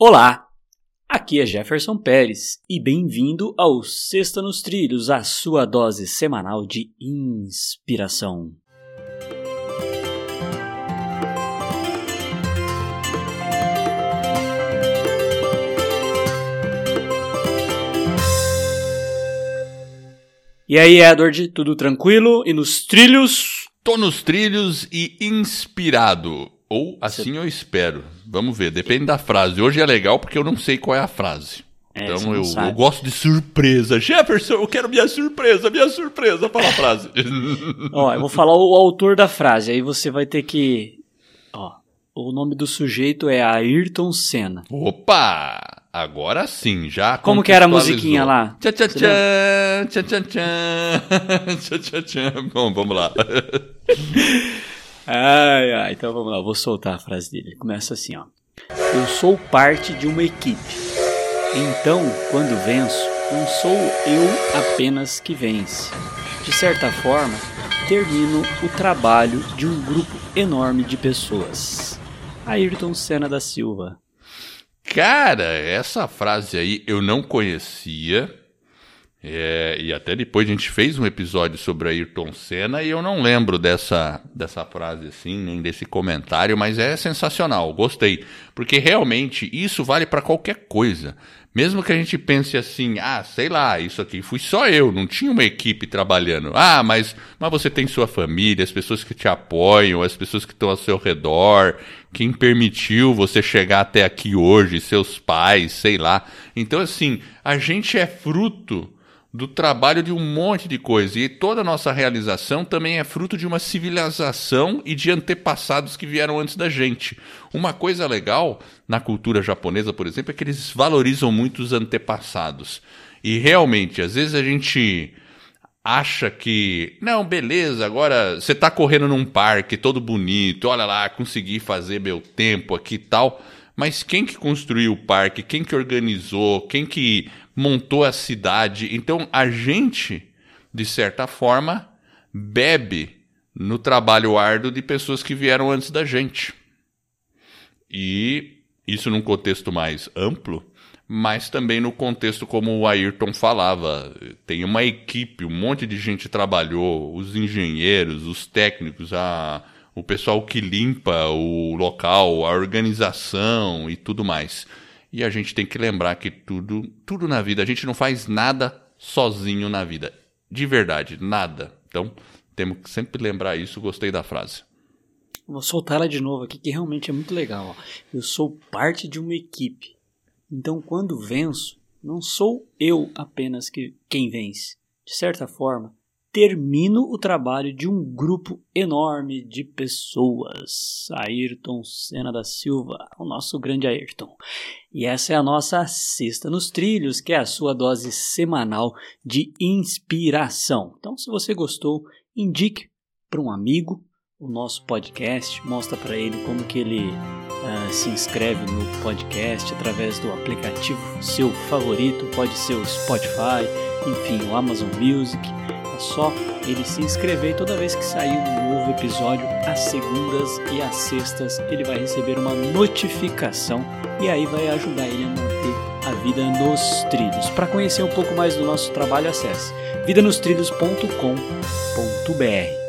Olá, aqui é Jefferson Pérez e bem-vindo ao Sexta nos Trilhos, a sua dose semanal de inspiração. E aí, Edward, tudo tranquilo? E nos trilhos? Tô nos trilhos e inspirado. Ou assim eu espero. Vamos ver, depende da frase. Hoje é legal porque eu não sei qual é a frase. É, então eu, eu, gosto de surpresa. Jefferson, eu quero minha surpresa, minha surpresa. Fala a frase. Ó, eu vou falar o autor da frase, aí você vai ter que. Ó, o nome do sujeito é Ayrton Senna. Opa! Agora sim, já. Como que era a musiquinha lá? Tchan, tchan, tchan, tchan, tchan, tchan, tchan, tchan. Bom, vamos lá. Ai, ai, então vamos lá, vou soltar a frase dele. Começa assim, ó. Eu sou parte de uma equipe. Então, quando venço, não sou eu apenas que vence. De certa forma, termino o trabalho de um grupo enorme de pessoas. Ayrton Senna da Silva. Cara, essa frase aí eu não conhecia. É, e até depois a gente fez um episódio sobre Ayrton Senna e eu não lembro dessa, dessa frase assim, nem desse comentário, mas é sensacional, gostei. Porque realmente isso vale para qualquer coisa. Mesmo que a gente pense assim, ah, sei lá, isso aqui fui só eu, não tinha uma equipe trabalhando. Ah, mas, mas você tem sua família, as pessoas que te apoiam, as pessoas que estão ao seu redor, quem permitiu você chegar até aqui hoje, seus pais, sei lá. Então, assim, a gente é fruto do trabalho de um monte de coisa. E toda a nossa realização também é fruto de uma civilização e de antepassados que vieram antes da gente. Uma coisa legal na cultura japonesa, por exemplo, é que eles valorizam muito os antepassados. E realmente, às vezes a gente acha que, não, beleza, agora você está correndo num parque todo bonito, olha lá, consegui fazer meu tempo aqui e tal. Mas quem que construiu o parque? Quem que organizou? Quem que montou a cidade? Então a gente, de certa forma, bebe no trabalho árduo de pessoas que vieram antes da gente. E isso num contexto mais amplo, mas também no contexto como o Ayrton falava, tem uma equipe, um monte de gente trabalhou, os engenheiros, os técnicos, a o pessoal que limpa o local, a organização e tudo mais. E a gente tem que lembrar que tudo, tudo na vida, a gente não faz nada sozinho na vida. De verdade, nada. Então, temos que sempre lembrar isso. Gostei da frase. Vou soltar ela de novo aqui, que realmente é muito legal. Eu sou parte de uma equipe. Então, quando venço, não sou eu apenas que quem vence. De certa forma, termino o trabalho de um grupo enorme de pessoas. Ayrton Senna da Silva, o nosso grande Ayrton. E essa é a nossa Sexta nos Trilhos, que é a sua dose semanal de inspiração. Então, se você gostou, indique para um amigo o nosso podcast, mostra para ele como que ele uh, se inscreve no podcast através do aplicativo seu favorito, pode ser o Spotify, enfim, o Amazon Music é só ele se inscrever e toda vez que sair um novo episódio, às segundas e às sextas, ele vai receber uma notificação e aí vai ajudar ele a manter a vida nos trilhos. Para conhecer um pouco mais do nosso trabalho, acesse vidanostrilhos.com.br.